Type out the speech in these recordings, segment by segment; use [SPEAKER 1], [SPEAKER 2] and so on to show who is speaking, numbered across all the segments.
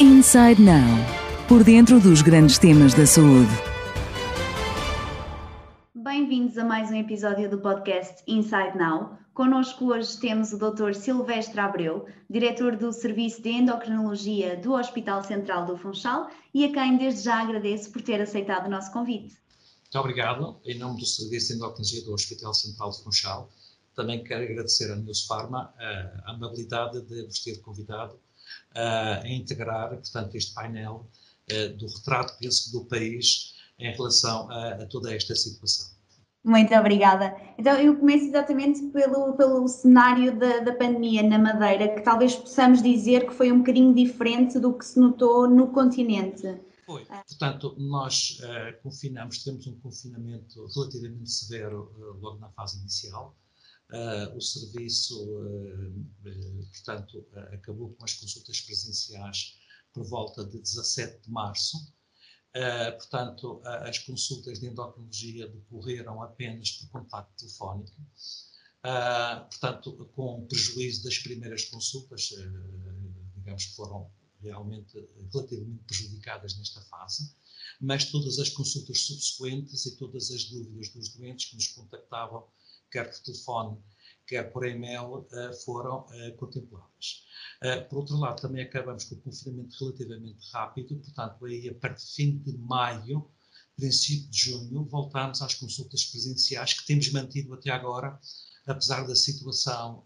[SPEAKER 1] Inside Now. Por dentro dos grandes temas da saúde.
[SPEAKER 2] Bem-vindos a mais um episódio do podcast Inside Now. Connosco hoje temos o Dr. Silvestre Abreu, diretor do Serviço de Endocrinologia do Hospital Central do Funchal e a quem desde já agradeço por ter aceitado o nosso convite.
[SPEAKER 3] Muito obrigado. Em nome do Serviço de Endocrinologia do Hospital Central do Funchal, também quero agradecer à News Pharma a amabilidade de vos ter convidado a integrar, portanto, este painel do retrato, penso, do país em relação a, a toda esta situação.
[SPEAKER 2] Muito obrigada. Então, eu começo exatamente pelo, pelo cenário da, da pandemia na Madeira, que talvez possamos dizer que foi um bocadinho diferente do que se notou no continente.
[SPEAKER 3] Foi. Portanto, nós uh, confinamos, tivemos um confinamento relativamente severo uh, logo na fase inicial. Uh, o serviço, portanto, acabou com as consultas presenciais por volta de 17 de março. Uh, portanto, uh, as consultas de endocrinologia decorreram apenas por contacto telefónico, uh, portanto, com prejuízo das primeiras consultas, digamos que foram realmente relativamente prejudicadas nesta fase, mas todas as consultas subsequentes e todas as dúvidas dos doentes que nos contactavam, quer por telefone, quer por e-mail, foram contempladas. Uh, por outro lado, também acabamos com o confinamento relativamente rápido, portanto, aí a partir de fim de maio, princípio de junho, voltamos às consultas presenciais que temos mantido até agora, apesar da situação,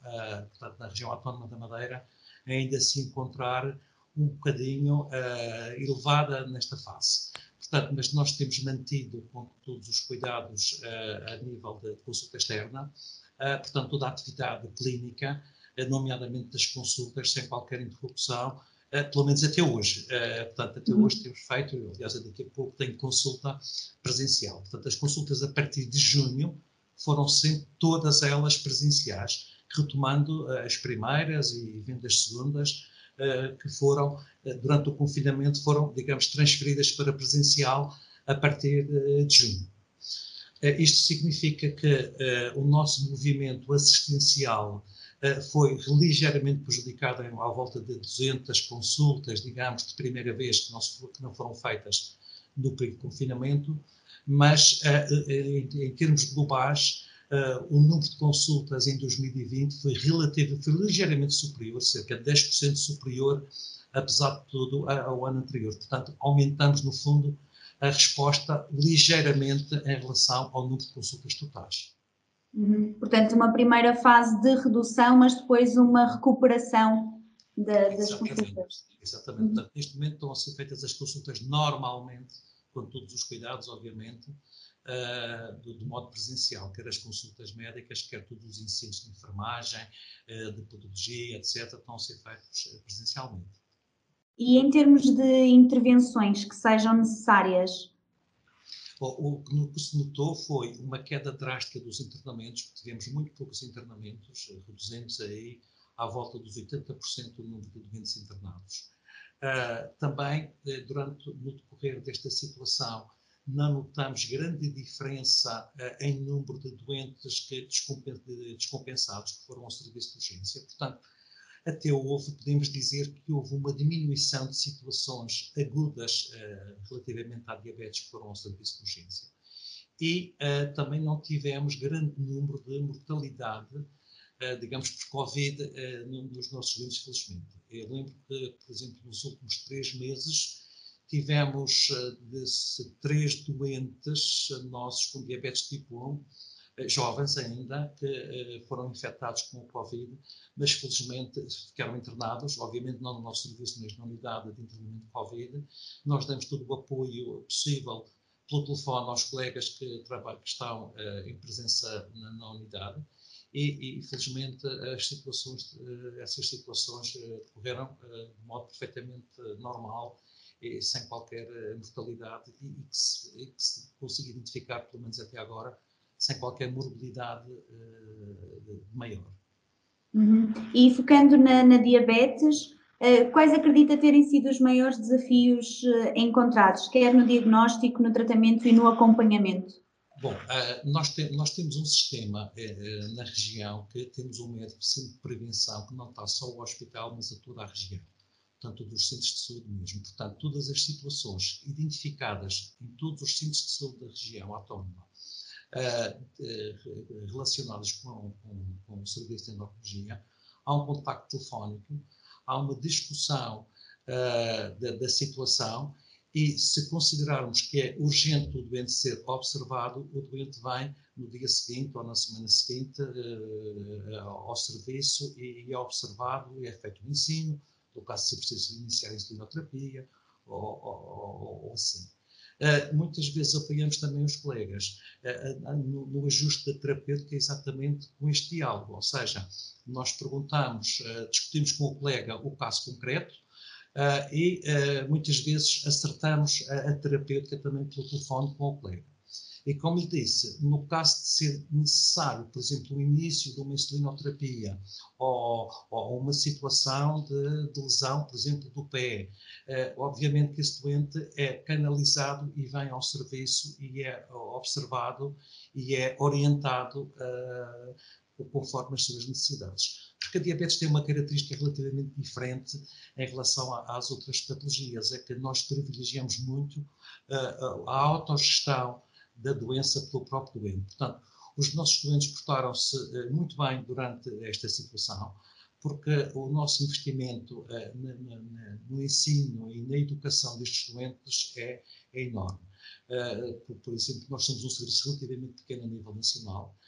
[SPEAKER 3] portanto, na região autónoma da Madeira, ainda se encontrar um bocadinho elevada nesta fase. Portanto, mas nós temos mantido com todos os cuidados a nível de consulta externa, portanto, toda a atividade clínica, eh, nomeadamente das consultas, sem qualquer interrupção, pelo menos até hoje. Portanto, até uhum. hoje temos feito, aliás, daqui a pouco tenho consulta presencial. Portanto, as consultas a partir de junho foram sempre todas elas presenciais, retomando as primeiras e vendo as segundas, que foram, durante o confinamento, foram, digamos, transferidas para presencial a partir de junho. isto significa que o nosso movimento assistencial eh, foi ligeiramente prejudicada à volta de 200 consultas, digamos, de primeira vez que não, que não foram feitas no período de confinamento, mas eh, eh, em, em termos globais, o número de consultas em 2020 foi relativo, foi ligeiramente superior, cerca de 10% superior, apesar de tudo, ao ano anterior. Portanto, aumentamos, no fundo, a resposta ligeiramente em relação ao número de consultas totais.
[SPEAKER 2] Uhum. Portanto, uma primeira fase de redução, mas depois uma recuperação das Exatamente. consultas.
[SPEAKER 3] Exatamente. Uhum. Portanto, neste momento estão a ser feitas as consultas normalmente, com todos os cuidados, obviamente, uh, de, de, modo presencial, quer as consultas médicas, quer todos os ensinos de enfermagem, uh, de podologia, etc., estão a ser feitos uh, presencialmente.
[SPEAKER 2] E em termos de intervenções que sejam necessárias,
[SPEAKER 3] o que se notou foi uma queda drástica dos internamentos, tivemos muito poucos internamentos, eh, reduzimos aí à volta dos 80% do número de doentes internados. Uh, também, eh, durante no decorrer desta situação, não notamos grande diferença uh, em número de doentes que descompensados que foram ao serviço de urgência. Portanto, até houve, podemos dizer que houve uma diminuição de situações agudas uh, relativamente à diabetes que foram ao serviço de urgência. E uh, também não tivemos grande número de mortalidade, digamos, por Covid nos nossos doentes, felizmente. Eu lembro que, por exemplo, nos últimos três meses tivemos de três doentes nossos com diabetes tipo 1 eh, jovens ainda que eh, foram infectados com o Covid, mas felizmente ficaram internados, obviamente não no nosso serviço, mas na unidade de internamento de Covid. Nós damos todo o apoio possível pelo telefone aos colegas que, que estão em presença na, na unidade e, e, felizmente as situações, essas situações decorreram de modo perfeitamente normal sem qualquer mortalidade e, que se, e que se consiga identificar, pelo menos até agora, sem qualquer morbilidade uh, maior.
[SPEAKER 2] Uhum. E focando na, na diabetes, uh, quais acredita terem sido os maiores desafios uh, encontrados, quer no diagnóstico, no tratamento e no acompanhamento?
[SPEAKER 3] Bom, nós, te, nós, temos um sistema na região que temos um médico de prevenção que não está só ao hospital, mas a toda a região. Portanto, dos centros de saúde mesmo. Portanto, todas as situações identificadas em todos os centros de saúde da região autónoma uh, relacionadas com, com, com, o serviço de endocrinologia, há um contacto telefónico, há uma discussão uh, da, da situação e se considerarmos que é urgente o doente ser observado, o doente vem no dia seguinte ou na semana seguinte uh, ao serviço e, é observado e é feito o ensino, no caso se precisa iniciar a insulinoterapia ou, ou, ou, assim. Uh, muitas vezes apoiamos também os colegas uh, no, no, ajuste da terapêutica exatamente com este diálogo, ou seja, nós perguntamos, discutimos com o colega o caso concreto, Uh, e uh, muitas vezes acertamos a, a, terapêutica também pelo telefone com o colega. E como lhe disse, no caso de ser necessário, por exemplo, o início de uma insulinoterapia ou, ou uma situação de, de, lesão, por exemplo, do pé, uh, obviamente que esse doente é canalizado e vem ao serviço e é observado e é orientado conforme as suas necessidades. Porque a diabetes tem uma característica relativamente diferente em relação às outras patologias, é que nós privilegiamos muito uh, a autogestão da doença pelo próprio doente. Portanto, os nossos doentes portaram-se uh, muito bem durante esta situação, porque o nosso investimento na, no ensino e na educação destes doentes é, é enorme. Por, por, exemplo, nós somos um serviço relativamente pequeno a nível nacional,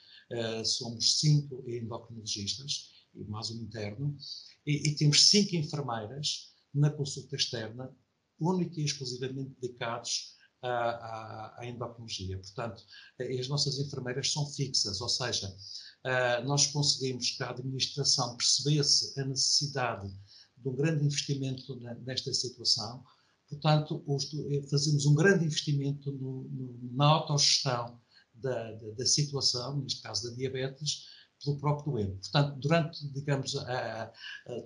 [SPEAKER 3] somos cinco endocrinologistas e mais um interno, e, e, temos cinco enfermeiras na consulta externa, única e exclusivamente dedicados à, à endocrinologia. Portanto, as nossas enfermeiras são fixas, ou seja, uh, nós conseguimos que a administração percebesse a necessidade de um grande investimento nesta situação, portanto, os, fazemos um grande investimento no, no, na autogestão da, da, da, situação, neste caso da diabetes, pelo próprio doente. Portanto, durante, digamos, a, a,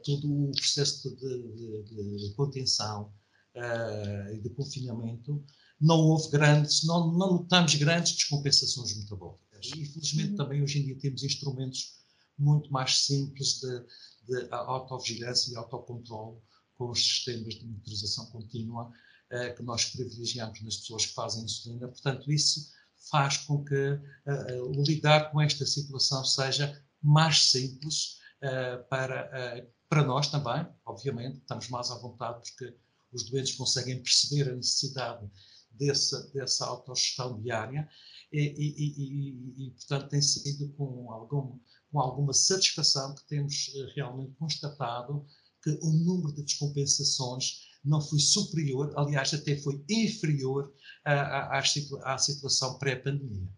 [SPEAKER 3] todo o processo de, de, de contenção e de confinamento, não houve grandes, não, não notamos grandes descompensações metabólicas. E, felizmente, uhum. também hoje em dia temos instrumentos muito mais simples de, de autovigilância e autocontrole com os sistemas de monitorização contínua uh, que nós privilegiamos nas pessoas que fazem insulina. Portanto, isso faz com que uh, o lidar com esta situação seja mais simples para, para nós também, obviamente, estamos mais à vontade porque os doentes conseguem perceber a necessidade dessa, dessa autogestão diária e, e, e, e, portanto, tem sido com, algum, com alguma satisfação que temos realmente constatado que o número de descompensações não foi superior, aliás, até foi inferior à, à, à situação pré-pandemia.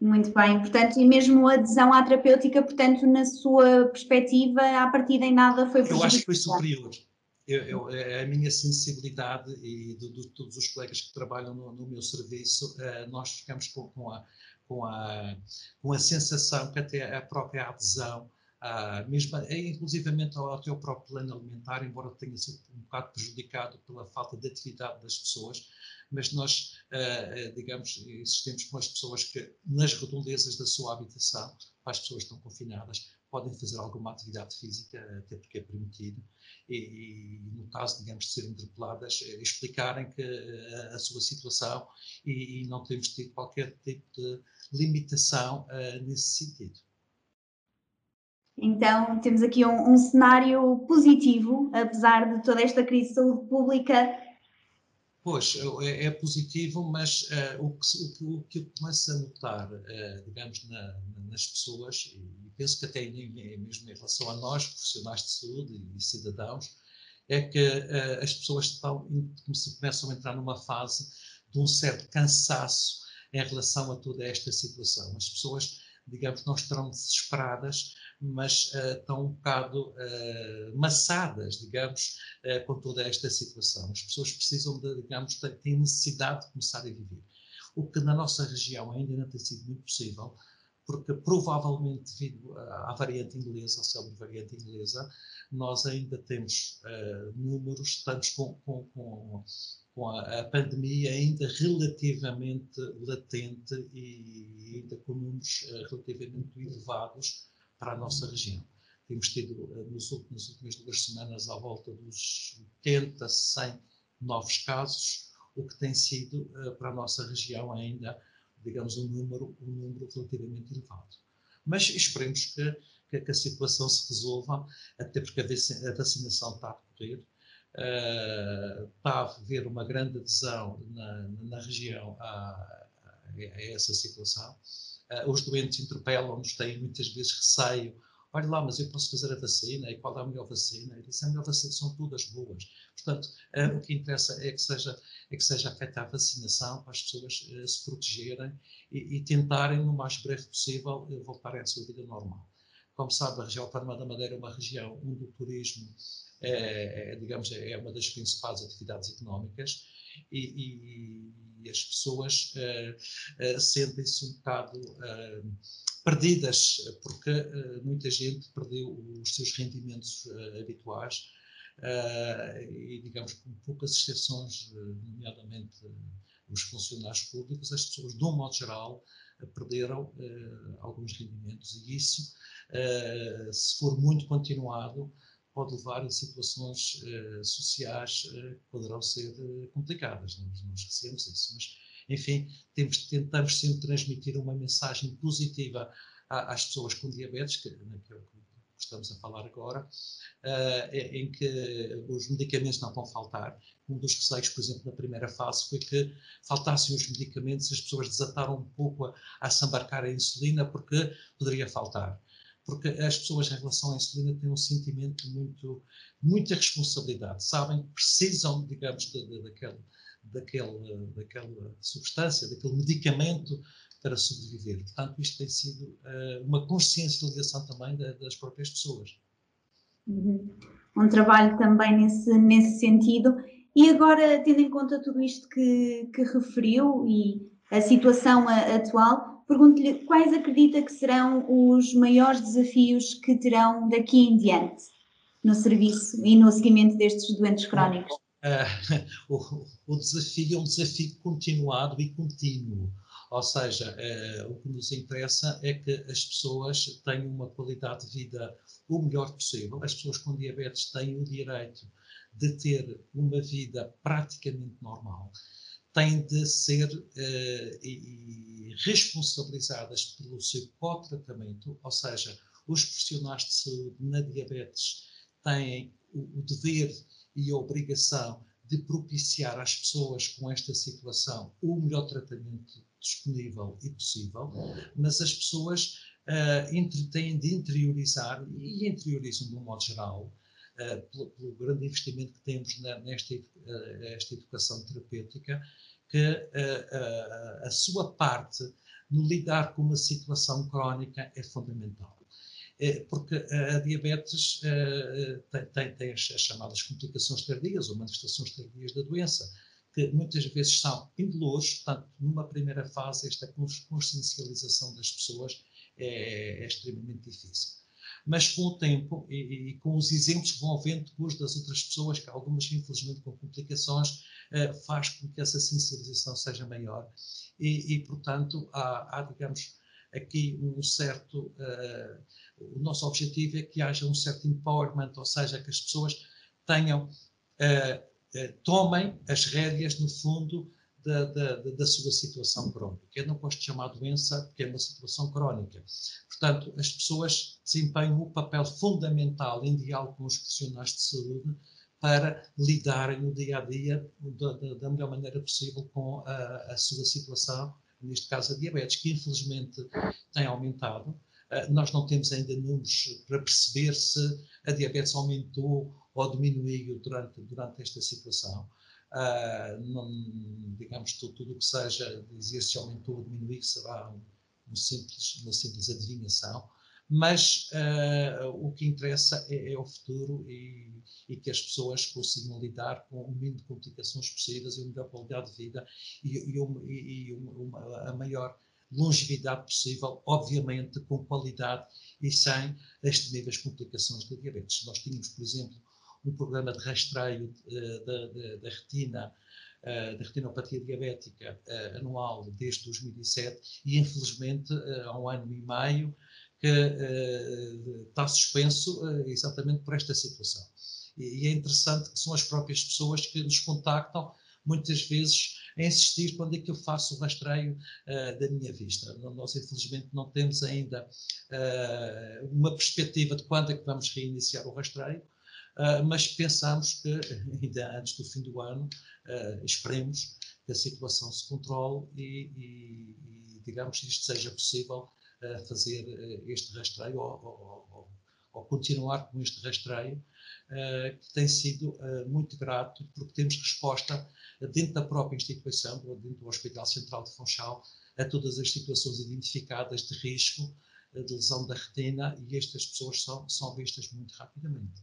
[SPEAKER 2] Muito bem, portanto, e mesmo a adesão à terapêutica, portanto, na sua perspectiva, a partir em nada foi
[SPEAKER 3] Eu acho que foi superior. Eu, eu, a minha sensibilidade e de, de, todos os colegas que trabalham no, no meu serviço, uh, nós ficamos com, com, a, com, a, com a sensação que até a própria adesão Uh, mesmo, é, inclusivamente ao, ao teu próprio plano alimentar, embora tenha sido um bocado prejudicado pela falta de atividade das pessoas, mas nós, uh, digamos, insistimos com as pessoas que, nas redondezas da sua habitação, as pessoas estão confinadas, podem fazer alguma atividade física, até porque é permitido, e, e no caso, digamos, de serem interpeladas, explicarem que a, a sua situação e, e, não temos tido qualquer tipo de limitação uh, nesse sentido.
[SPEAKER 2] Então, temos aqui um, um, cenário positivo, apesar de toda esta crise de saúde pública.
[SPEAKER 3] Pois, é, é positivo, mas uh, o, que, o, que, eu começo a notar, uh, digamos, na, nas pessoas, e penso que até mesmo em relação a nós, profissionais de saúde e, cidadãos, é que uh, as pessoas estão, começam a entrar numa fase de um certo cansaço em relação a toda esta situação. As pessoas, digamos, não estarão desesperadas, mas uh, estão um bocado uh, maçadas, digamos, uh, com toda esta situação. As pessoas precisam, de, digamos, têm necessidade de começar a viver. O que na nossa região ainda não tem sido muito possível, porque provavelmente devido à variante inglesa, à célebre variante inglesa, nós ainda temos números, estamos com, com, com com a, a, pandemia ainda relativamente latente e ainda com números uh, relativamente elevados para a nossa região. temos tido nos últimos, nas últimas duas semanas à volta dos 80, 100 novos casos, o que tem sido para a nossa região ainda, digamos, um número, um número relativamente elevado. Mas esperemos que, que, que a situação se resolva, até porque a vacinação está a decorrer, uh, está a haver uma grande adesão na, na região a, a, essa situação. Uh, os doentes interpelam-nos, têm muitas vezes receio. Olha lá, mas eu posso fazer a vacina, e qual é a melhor vacina? Eu disse, a melhor vacina são todas boas. Portanto, uh, o que interessa é que seja, é que seja feita a vacinação para as pessoas uh, se protegerem e, e, tentarem, no mais breve possível, voltarem à sua vida normal. Como sabe, a região Autónoma da Madeira é uma região onde o turismo é, é, digamos, é uma das principais atividades económicas e, e as pessoas uh, uh, sentem-se um bocado perdidas, porque muita gente perdeu os seus rendimentos habituais e, digamos, com poucas exceções, nomeadamente os funcionários públicos, as pessoas, de um modo geral, perderam alguns rendimentos. E isso, se for muito continuado, pode levar a situações uh, sociais uh, que poderão ser uh, complicadas, nós não esquecemos isso, mas enfim, temos, tentamos sempre transmitir uma mensagem positiva às pessoas com diabetes, que, né, que é o que estamos a falar agora, em que os medicamentos não vão faltar. Um dos receios, por exemplo, na primeira fase foi que faltassem os medicamentos, as pessoas desataram um pouco a, a se embarcar a insulina porque poderia faltar porque as pessoas em relação à insulina têm um sentimento muito, muita responsabilidade, sabem que precisam, digamos, daquele, daquele, daquela substância, daquele medicamento para sobreviver. Portanto, isto tem sido uh, uma consciencialização também da, das próprias pessoas.
[SPEAKER 2] Uhum. Um trabalho também nesse, nesse sentido. E agora, tendo em conta tudo isto que, que referiu e a situação atual, pergunto-lhe quais acredita que serão os maiores desafios que terão daqui em diante no serviço e no seguimento destes doentes crónicos?
[SPEAKER 3] Uh, o, o, desafio é um desafio continuado e contínuo. Ou seja, uh, o que nos interessa é que as pessoas tenham uma qualidade de vida o melhor possível. As pessoas com diabetes têm o direito de ter uma vida praticamente normal têm de ser uh, e, responsabilizadas pelo seu co-tratamento, ou seja, os profissionais de saúde na diabetes têm o, o dever e a obrigação de propiciar às pessoas com esta situação o melhor tratamento disponível e possível, mas as pessoas uh, têm de interiorizar, e interiorizam de um modo geral, uh, pelo, pelo, grande investimento que temos na, nesta uh, educação terapêutica, que a sua parte no lidar com uma situação crónica é fundamental. Porque a diabetes tem, tem, tem, as chamadas complicações tardias ou manifestações tardias da doença, que muitas vezes são indolores, portanto, numa primeira fase, esta consciencialização das pessoas é, é extremamente difícil. Mas com o tempo e, e, com os exemplos que vão vendo depois das outras pessoas, que algumas infelizmente com complicações, faz com que essa sensibilização seja maior. E, e portanto, há, há, digamos, aqui um certo, uh, o nosso objetivo é que haja um certo empowerment, ou seja, que as pessoas tenham, uh, tomem as rédeas, no fundo, da, da, da, sua situação crónica. Eu não de chamar doença porque é uma situação crónica. Portanto, as pessoas desempenham o papel fundamental em diálogo com os profissionais de saúde para lidarem no dia a dia da, da, da melhor maneira possível com a, a, sua situação, neste caso a diabetes, que infelizmente tem aumentado. Uh, nós não temos ainda números para perceber se a diabetes aumentou ou diminuiu durante, durante esta situação. Uh, não, digamos, tudo o que seja dizer se aumentou ou diminuiu será um, um simples, uma simples adivinhação, mas uh, o que interessa é, é o futuro e, e, que as pessoas consigam lidar com o mínimo de complicações possíveis e uma melhor qualidade de vida e, e, uma, e uma, a maior longevidade possível, obviamente com qualidade e sem as temíveis complicações da diabetes. Nós tínhamos, por exemplo, um programa de rastreio uh, da, retina, uh, da retinopatia diabética anual desde 2007 e, infelizmente, há um ano e meio que está suspenso exatamente por esta situação. E, é interessante que são as próprias pessoas que nos contactam, muitas vezes, a insistir quando é que eu faço o rastreio uh, da minha vista. Nós, infelizmente, não temos ainda uh, uma perspectiva de quando é que vamos reiniciar o rastreio, uh, mas pensamos que ainda antes do fim do ano, esperemos que a situação se controle e, e, e digamos, isto seja possível fazer este rastreio ou, ou, ou, ou continuar com este rastreio uh, que tem sido uh, muito grato, porque temos resposta dentro da própria instituição, dentro do Hospital Central de Funchal, a todas as situações identificadas de risco eh, de lesão da retina e estas pessoas são, são vistas muito rapidamente.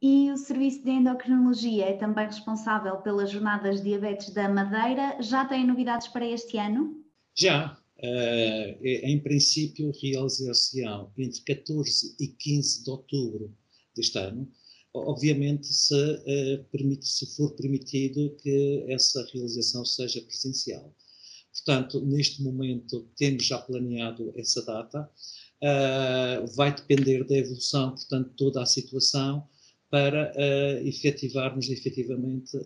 [SPEAKER 2] E o Serviço de Endocrinologia é também responsável pelas Jornadas de Diabetes da Madeira. Já tem novidades para este ano?
[SPEAKER 4] Já. Uh, em princípio, realizar-se-ão entre 14 e 15 de outubro deste ano obviamente se, uh, permite, se for permitido que essa realização seja presencial. Portanto, neste momento temos já planeado essa data, uh, vai depender da evolução, portanto, toda a situação para uh, efetivarmos efetivamente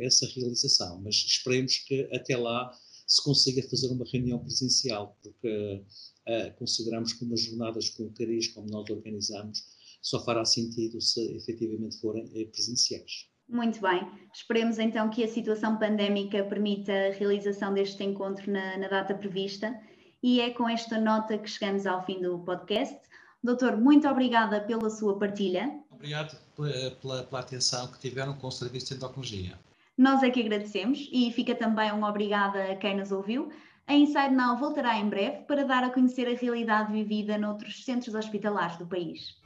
[SPEAKER 4] essa realização. Mas esperemos que até lá se consiga fazer uma reunião presencial, porque consideramos que umas jornadas com o cariz, como nós organizamos, só fará sentido se efetivamente forem eh, presenciais.
[SPEAKER 2] Muito bem. Esperemos então que a situação pandémica permita a realização deste encontro na, na, data prevista. E é com esta nota que chegamos ao fim do podcast. Doutor, muito obrigada pela sua partilha.
[SPEAKER 3] Obrigado pela, pela atenção que tiveram com o Serviço de Endocrinologia.
[SPEAKER 2] Nós é que agradecemos e fica também um obrigada a quem nos ouviu. A Inside Now voltará em breve para dar a conhecer a realidade vivida noutros centros hospitalares do país.